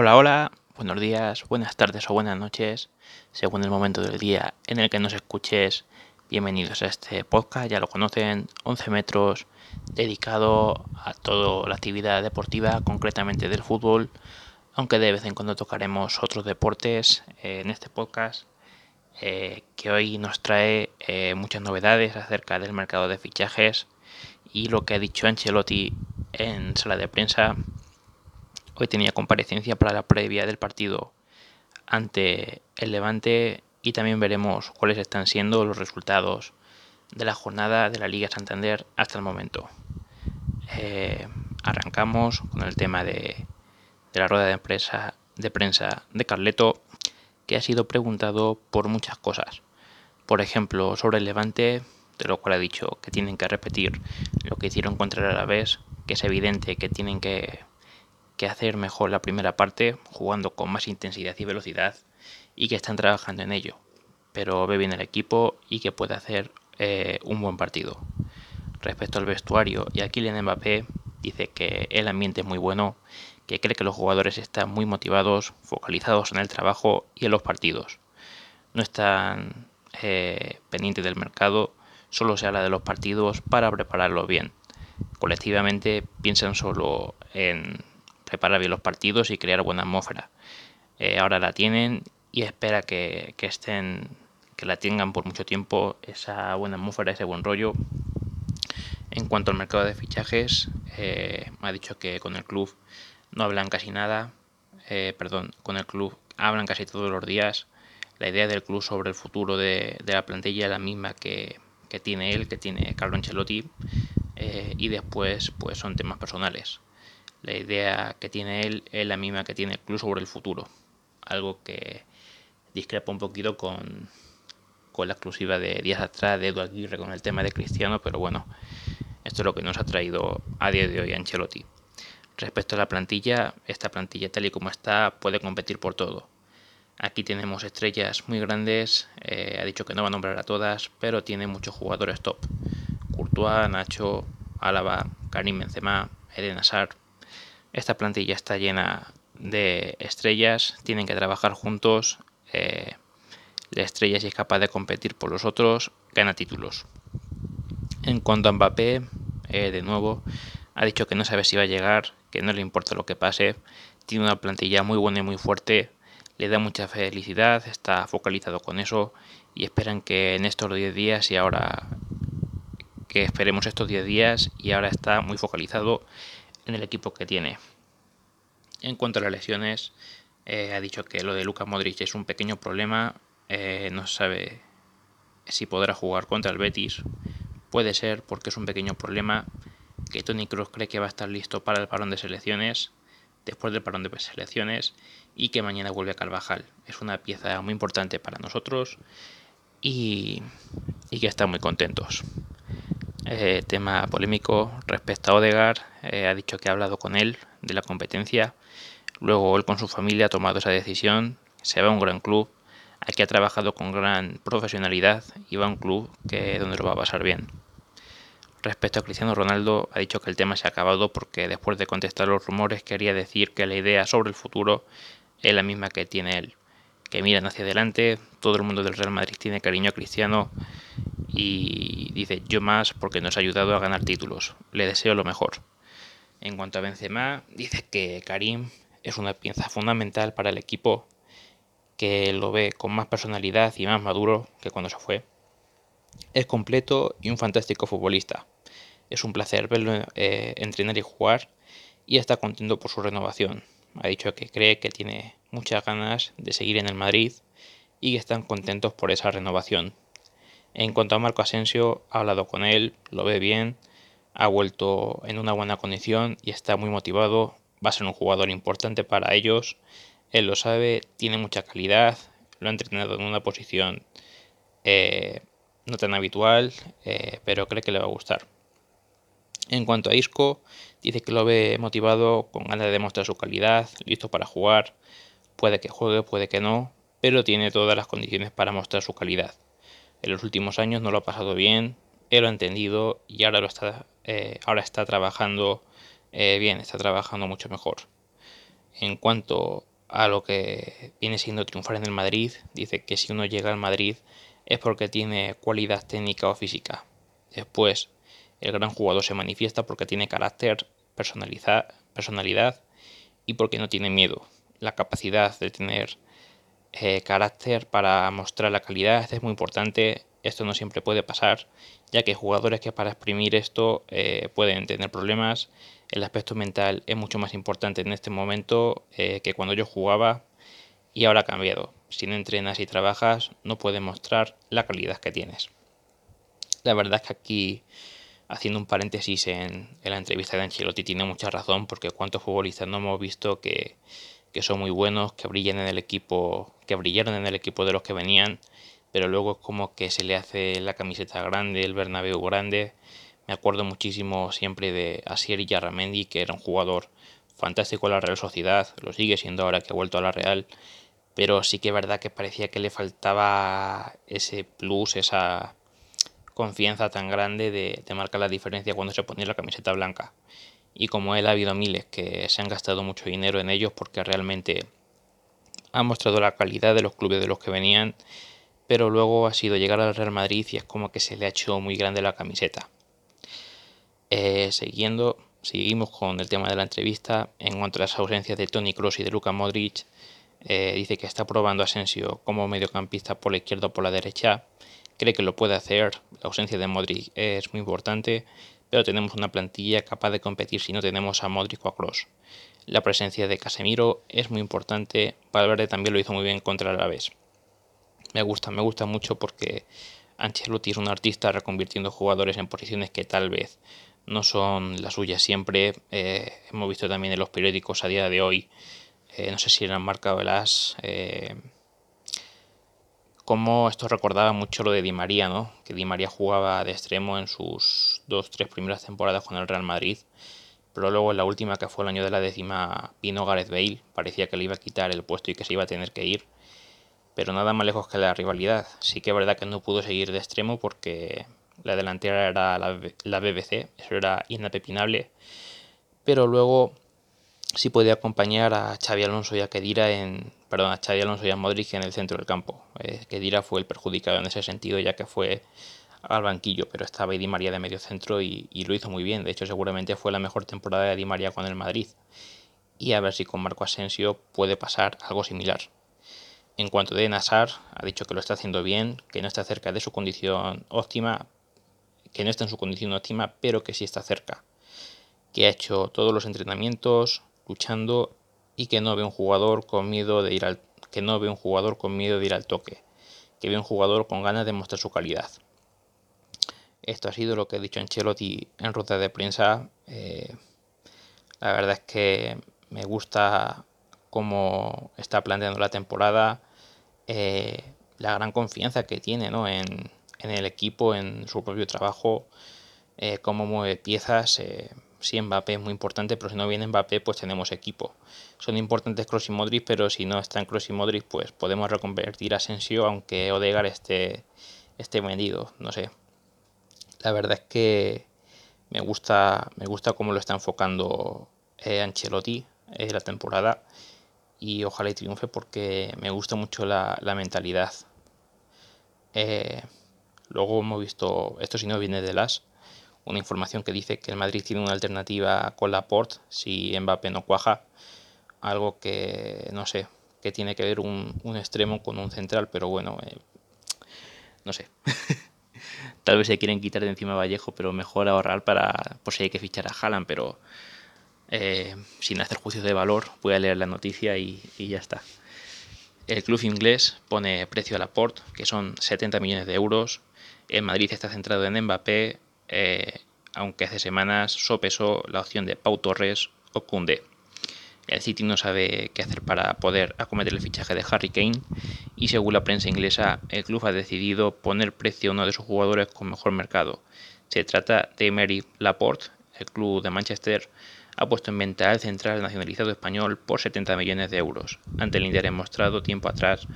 Hola, hola, buenos días, buenas tardes o buenas noches, según el momento del día en el que nos escuches. Bienvenidos a este podcast, ya lo conocen, 11 metros, dedicado a toda la actividad deportiva, concretamente del fútbol, aunque de vez en cuando tocaremos otros deportes eh, en este podcast, eh, que hoy nos trae eh, muchas novedades acerca del mercado de fichajes y lo que ha dicho Ancelotti en sala de prensa Hoy tenía comparecencia para la previa del partido ante el Levante y también veremos cuáles están siendo los resultados de la jornada de la Liga Santander hasta el momento. Eh, arrancamos con el tema de, la rueda de, de prensa de Carleto, que ha sido preguntado por muchas cosas. Por ejemplo, sobre el Levante, de lo cual ha dicho que tienen que repetir lo que hicieron contra el Alavés, que es evidente que tienen que que hacer mejor la primera parte, jugando con más intensidad y velocidad, y que están trabajando en ello. Pero ve bien el equipo y que puede hacer eh, un buen partido. Respecto al vestuario y a Kylian Mbappé, dice que el ambiente es muy bueno, que cree que los jugadores están muy motivados, focalizados en el trabajo y en los partidos. No están eh, pendientes del mercado, solo se habla de los partidos para prepararlo bien. Colectivamente piensan solo en preparar bien los partidos y crear buena atmósfera. Eh, ahora la tienen y espera que, estén, que la tengan por mucho tiempo, esa buena atmósfera, ese buen rollo. En cuanto al mercado de fichajes, eh, me ha dicho que con el club no hablan casi nada, eh, perdón, con el club hablan casi todos los días. La idea del club sobre el futuro de, la plantilla es la misma que, que, tiene él, que tiene Carlo Ancelotti, y después pues son temas personales la idea que tiene él es la misma que tiene el club sobre el futuro. Algo que discrepa un poquito con, con la exclusiva de días atrás de Eduardo Aguirre con el tema de Cristiano, pero bueno, esto es lo que nos ha traído a día de hoy Ancelotti. Respecto a la plantilla, esta plantilla tal y como está puede competir por todo. Aquí tenemos estrellas muy grandes, eh, ha dicho que no va a nombrar a todas, pero tiene muchos jugadores top. Courtois, Nacho, Álava, Karim Benzema, Eden Hazard, esta plantilla está llena de estrellas, tienen que trabajar juntos. Eh, la estrella, si es capaz de competir por los otros, gana títulos. En cuanto a Mbappé, eh, de nuevo, ha dicho que no sabe si va a llegar, que no le importa lo que pase. Tiene una plantilla muy buena y muy fuerte, le da mucha felicidad, está focalizado con eso y esperan que en estos 10 días y ahora que esperemos estos 10 días y ahora está muy focalizado en el equipo que tiene. En cuanto a las lesiones, eh, ha dicho que lo de Lucas Modric es un pequeño problema. Eh, no sabe si podrá jugar contra el Betis. Puede ser porque es un pequeño problema. Que Tony Kroos cree que va a estar listo para el parón de selecciones. Después del parón de selecciones. Y que mañana vuelve a Carvajal. Es una pieza muy importante para nosotros. Y, y que están muy contentos. Eh, tema polémico respecto a Odegar, eh, ha dicho que ha hablado con él de la competencia, luego él con su familia ha tomado esa decisión, se va a un gran club, aquí ha trabajado con gran profesionalidad y va a un club que donde lo va a pasar bien. Respecto a Cristiano Ronaldo, ha dicho que el tema se ha acabado porque después de contestar los rumores quería decir que la idea sobre el futuro es la misma que tiene él, que miran hacia adelante, todo el mundo del Real Madrid tiene cariño a Cristiano y dice yo más porque nos ha ayudado a ganar títulos. Le deseo lo mejor. En cuanto a Benzema, dice que Karim es una pieza fundamental para el equipo, que lo ve con más personalidad y más maduro que cuando se fue. Es completo y un fantástico futbolista. Es un placer verlo eh, entrenar y jugar y está contento por su renovación. Ha dicho que cree que tiene muchas ganas de seguir en el Madrid y están contentos por esa renovación. En cuanto a Marco Asensio, ha hablado con él, lo ve bien, ha vuelto en una buena condición y está muy motivado. Va a ser un jugador importante para ellos. Él lo sabe, tiene mucha calidad, lo ha entrenado en una posición eh, no tan habitual, eh, pero cree que le va a gustar. En cuanto a Isco, dice que lo ve motivado, con ganas de demostrar su calidad, listo para jugar. Puede que juegue, puede que no, pero tiene todas las condiciones para mostrar su calidad en los últimos años no lo ha pasado bien, él lo ha entendido y ahora, lo está, eh, ahora está trabajando eh, bien, está trabajando mucho mejor. En cuanto a lo que viene siendo triunfar en el Madrid, dice que si uno llega al Madrid es porque tiene cualidad técnica o física. Después, el gran jugador se manifiesta porque tiene carácter, personalidad y porque no tiene miedo. La capacidad de tener eh, carácter para mostrar la calidad es muy importante. Esto no siempre puede pasar, ya que jugadores que para exprimir esto eh, pueden tener problemas. El aspecto mental es mucho más importante en este momento eh, que cuando yo jugaba y ahora ha cambiado. Si no entrenas y trabajas, no puedes mostrar la calidad que tienes. La verdad es que aquí, haciendo un paréntesis en, la entrevista de Ancelotti, tiene mucha razón, porque cuántos futbolistas no hemos visto que, que son muy buenos, que brillan en el equipo, que brillaron en el equipo de los que venían, pero luego es como que se le hace la camiseta grande, el Bernabéu grande. Me acuerdo muchísimo siempre de Asier Yarramendi, que era un jugador fantástico en la Real Sociedad, lo sigue siendo ahora que ha vuelto a la Real, pero sí que es verdad que parecía que le faltaba ese plus, esa confianza tan grande de, marcar la diferencia cuando se ponía la camiseta blanca. Y como él ha habido miles que se han gastado mucho dinero en ellos porque realmente han mostrado la calidad de los clubes de los que venían, pero luego ha sido llegar al Real Madrid y es como que se le ha hecho muy grande la camiseta. Eh, siguiendo, seguimos con el tema de la entrevista. En cuanto a las ausencias de Tony Kroos y de Luka Modric, eh, dice que está probando Asensio como mediocampista por la izquierda o por la derecha. Cree que lo puede hacer. La ausencia de Modric es muy importante, pero tenemos una plantilla capaz de competir si no tenemos a Modric o a Kroos. La presencia de Casemiro es muy importante. Valverde también lo hizo muy bien contra el. Me gusta, me gusta mucho porque Ancelotti es un artista reconvirtiendo jugadores en posiciones que tal vez no son las suyas siempre. Eh, hemos visto también en los periódicos a día de hoy eh, no sé si eran marca o las, eh, como esto recordaba mucho lo de Di María, ¿no? Que Di María jugaba de extremo en sus dos, tres primeras temporadas con el Real Madrid, pero luego en la última, que fue el año de la décima, vino Gareth Bale, parecía que le iba a quitar el puesto y que se iba a tener que ir, pero nada más lejos que la rivalidad. Sí que es verdad que no pudo seguir de extremo porque la delantera era la, la BBC, eso era inapepinable, pero luego sí podía acompañar a Xavi Alonso y a Kedira en, perdón, a Xavi Alonso y a Modric en el centro del campo. Eh, Kedira fue el perjudicado en ese sentido ya que fue al banquillo, pero estaba Di María de medio centro y, lo hizo muy bien. De hecho, seguramente fue la mejor temporada de Di María con el Madrid. Y a ver si con Marco Asensio puede pasar algo similar. En cuanto de Nassar, ha dicho que lo está haciendo bien, que no está cerca de su condición óptima, que no está en su condición óptima, pero que sí está cerca. Que ha hecho todos los entrenamientos, luchando y que no ve un jugador con miedo de ir al que no ve un jugador con miedo de ir al toque, que ve un jugador con ganas de mostrar su calidad. Esto ha sido lo que ha dicho Ancelotti en ruta de prensa. Eh, la verdad es que me gusta cómo está planteando la temporada, eh, la gran confianza que tiene en, el equipo, en su propio trabajo, eh, cómo mueve piezas sí, Mbappé es muy importante, pero si no viene Mbappé, pues tenemos equipo. Son importantes Kroos y Modric, pero si no están Kroos y Modric, pues podemos reconvertir a Asensio, aunque Odegar esté, esté vendido, no sé. La verdad es que me gusta, me gusta cómo lo está enfocando eh, Ancelotti eh, la temporada y ojalá y triunfe porque me gusta mucho la, mentalidad. Eh, luego hemos visto, esto si no viene de las, una información que dice que el Madrid tiene una alternativa con Laporte si Mbappé no cuaja, algo que no sé, que tiene que ver un, extremo con un central, pero bueno, eh, no sé. Tal vez se quieren quitar de encima Vallejo, pero mejor ahorrar para por si hay que fichar a Haaland, pero eh, sin hacer juicios de valor, voy a leer la noticia y, ya está. El club inglés pone precio a Laporte, que son 70 millones de euros. El Madrid está centrado en Mbappé, eh, aunque hace semanas sopesó la opción de Pau Torres o Kunde. El City no sabe qué hacer para poder acometer el fichaje de Harry Kane y según la prensa inglesa, el club ha decidido poner precio a uno de sus jugadores con mejor mercado. Se trata de Emery Laporte, el club de Manchester ha puesto en venta al central nacionalizado español por 70 millones de euros, ante el interés mostrado tiempo atrás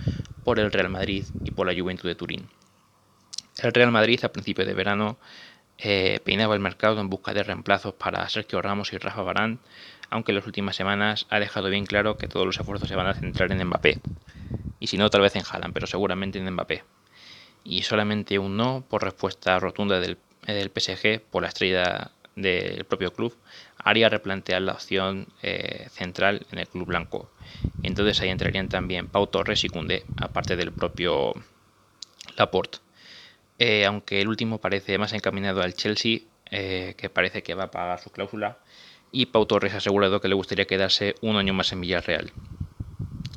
por el Real Madrid y por la Juventud de Turín. El Real Madrid a principios de verano eh, peinaba el mercado en busca de reemplazos para Sergio Ramos y Rafa Barán, aunque en las últimas semanas ha dejado bien claro que todos los esfuerzos se van a centrar en Mbappé. Y si no, tal vez en Haaland, pero seguramente en Mbappé. Y solamente un no por respuesta rotunda del, del PSG por la estrella del propio club haría replantear la opción eh, central en el club blanco. Entonces ahí entrarían también Pau Torres y Cundé, aparte del propio Laporte. Eh, aunque el último parece más encaminado al Chelsea, eh, que parece que va a pagar su cláusula, y Pau Torres ha asegurado que le gustaría quedarse un año más en Villarreal.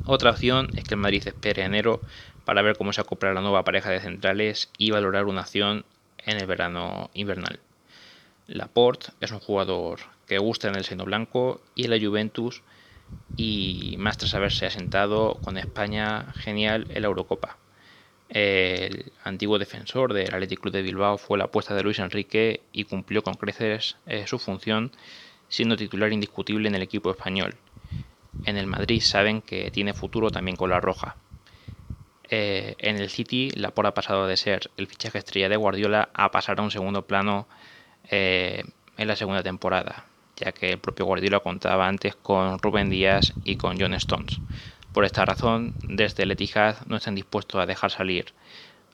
Otra opción es que el Madrid espere enero para ver cómo se acopla la nueva pareja de centrales y valorar una acción en el verano invernal. Laporte es un jugador que gusta en el seno blanco y en la Juventus y más tras haberse asentado con España genial en la Eurocopa. El antiguo defensor del Athletic Club de Bilbao fue la apuesta de Luis Enrique y cumplió con creces eh, su función siendo titular indiscutible en el equipo español. En el Madrid saben que tiene futuro también con la roja. Eh, en el City, Laporte ha pasado de ser el fichaje estrella de Guardiola a pasar a un segundo plano eh, en la segunda temporada, ya que el propio Guardiola contaba antes con Rubén Díaz y con John Stones. Por esta razón, desde el no están dispuestos a dejar salir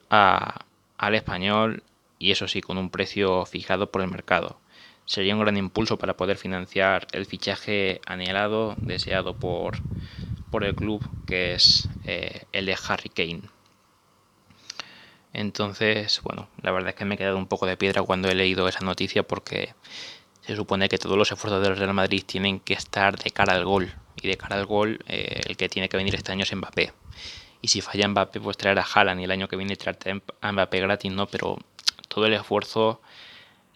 al español y eso sí, con un precio fijado por el mercado. Sería un gran impulso para poder financiar el fichaje anhelado, deseado por, por el club, que es eh, el de Harry Kane. Entonces, bueno, la verdad es que me he quedado un poco de piedra cuando he leído esa noticia porque se supone que todos los esfuerzos del Real Madrid tienen que estar de cara al gol. Y de cara al gol, eh, el que tiene que venir este año es Mbappé. Y si falla Mbappé, pues traer a Haaland y el año que viene traer a Mbappé gratis, ¿no? Pero todo el esfuerzo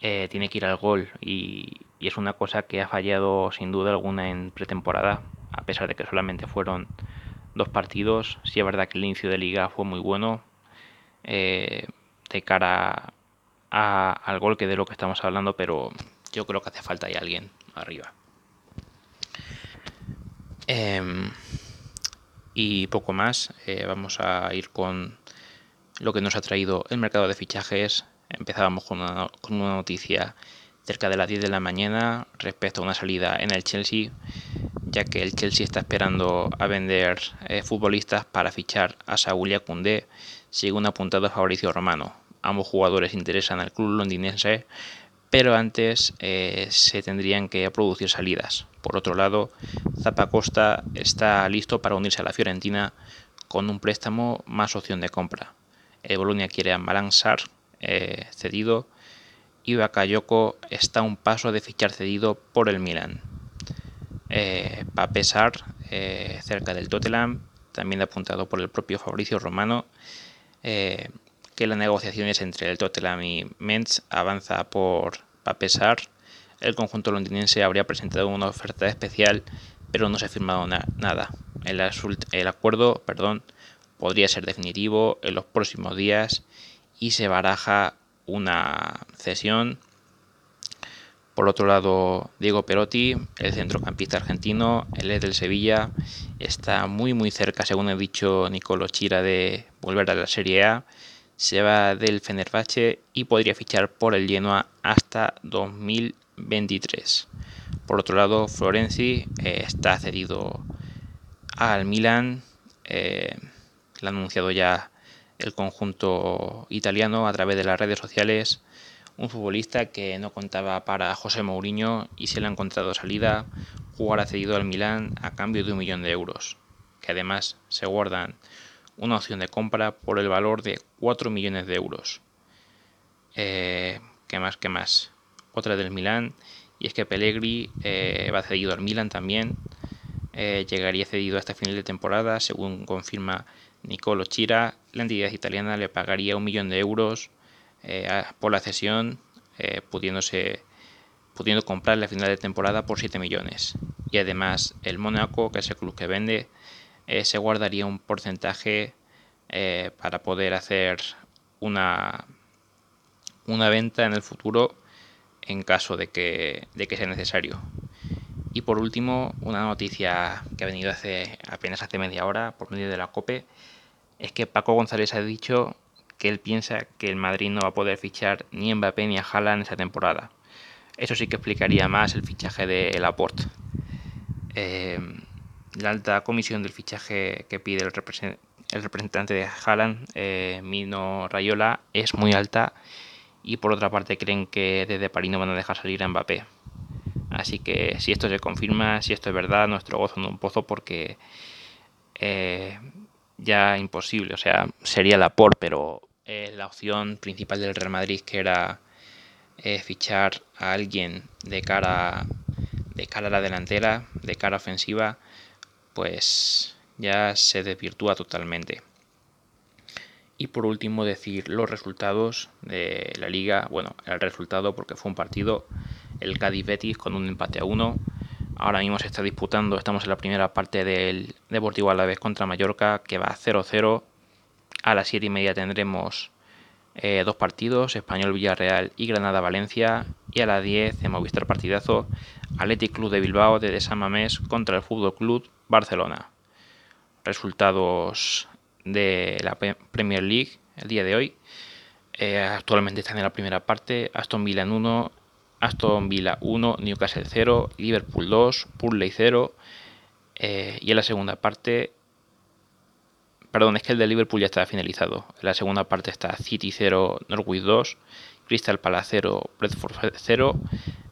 eh, tiene que ir al gol. Y, y es una cosa que ha fallado sin duda alguna en pretemporada, a pesar de que solamente fueron dos partidos. Sí es verdad que el inicio de liga fue muy bueno, eh, de cara al gol que de lo que estamos hablando, pero yo creo que hace falta ahí alguien arriba. Em, y poco más, eh, vamos a ir con lo que nos ha traído el mercado de fichajes. Empezábamos con una, con una noticia cerca de las 10 de la mañana respecto a una salida en el Chelsea, ya que el Chelsea está esperando a vender eh, futbolistas para fichar a Saúl y a Koundé según apuntado Fabricio Romano. Ambos jugadores interesan al club londinense, pero antes eh, se tendrían que producir salidas. Por otro lado, Zapacosta está listo para unirse a la Fiorentina con un préstamo más opción de compra. El Bolonia quiere a Sar eh, cedido y Bakayoko está a un paso de fichar cedido por el Milan. Eh, Papesar, eh, cerca del Tottenham, también apuntado por el propio Fabricio Romano, eh, que las negociaciones entre el Tottenham y Mentz avanza por pesar. El conjunto londinense habría presentado una oferta especial, pero no se ha firmado nada. El, acuerdo perdón, podría ser definitivo en los próximos días y se baraja una cesión. Por otro lado, Diego Perotti, el centrocampista argentino, el es del Sevilla, está muy muy cerca, según ha dicho Nicolo Chira, de volver a la Serie A. Se va del Fenerbahce y podría fichar por el Genoa hasta 2023. Por otro lado, Florenzi eh, está cedido al Milan. Eh, lo ha anunciado ya el conjunto italiano a través de las redes sociales. Un futbolista que no contaba para José Mourinho y se le ha encontrado salida. Jugar cedido al Milan a cambio de un millón de euros. Que además se guardan una opción de compra por el valor de 4 millones de euros. Eh, ¿Qué más? ¿Qué más? Otra del Milán, y es que Pellegrini eh, va cedido al Milan también. Eh, llegaría cedido hasta final de temporada, según confirma Nicolo Chira. La entidad italiana le pagaría un millón de euros por la cesión, pudiéndose pudiendo comprar la final de temporada por 7 millones. Y además el Mónaco, que es el club que vende, eh, se guardaría un porcentaje eh, para poder hacer una, una venta en el futuro en caso de que, de que sea necesario. Y por último, una noticia que ha venido hace apenas hace media hora por medio de la COPE es que Paco González ha dicho que él piensa que el Madrid no va a poder fichar ni Mbappé ni a Haaland esa temporada. Eso sí que explicaría más el fichaje de Laporte. eh, la alta comisión del fichaje que pide el, representante de Haaland, eh, Mino Rayola, es muy alta y por otra parte creen que desde París no van a dejar salir a Mbappé. Así que si esto se confirma, si esto es verdad, nuestro gozo en un pozo porque eh, ya imposible, o sea, sería la por, pero la opción principal del Real Madrid que era fichar a alguien de cara de cara a la delantera, de cara ofensiva, pues ya se desvirtúa totalmente. Y por último decir los resultados de la liga, bueno, el resultado porque fue un partido, el Cádiz Betis con un empate a uno. Ahora mismo se está disputando, estamos en la primera parte del Deportivo Alavés contra Mallorca que va 0-0. A las 7 y media tendremos eh, dos partidos, Español Villarreal y Granada Valencia. Y a las 10 de Movistar Partidazo, Athletic Club de Bilbao de Desamamés contra el Fútbol Club Barcelona. Resultados de la Premier League el día de hoy. Eh, actualmente están en la primera parte. Aston Villa en 1, Aston Villa 1, Newcastle 0, Liverpool 2, Purley 0. Eh, y en la segunda parte Perdón, es que el de Liverpool ya está finalizado. En la segunda parte está City 0, Norwich 2, Crystal Palace 0, Bradford 0,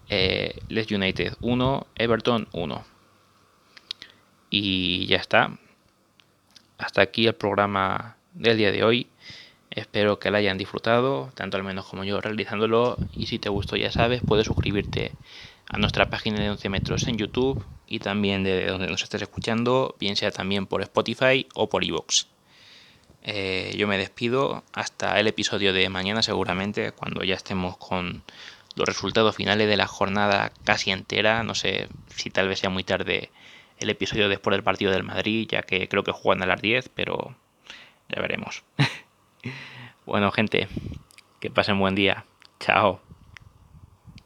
eh, Leeds United 1, Everton 1. Y ya está. Hasta aquí el programa del día de hoy. Espero que lo hayan disfrutado, tanto al menos como yo realizándolo. Y si te gustó, ya sabes, puedes suscribirte a nuestra página de 11 metros en YouTube y también de donde nos estés escuchando, bien sea también por Spotify o por iVoox. Eh, yo me despido hasta el episodio de mañana seguramente, cuando ya estemos con los resultados finales de la jornada casi entera. No sé si tal vez sea muy tarde el episodio después del partido del Madrid, ya que creo que juegan a las 10, pero ya veremos. bueno, gente, que pasen buen día. Chao.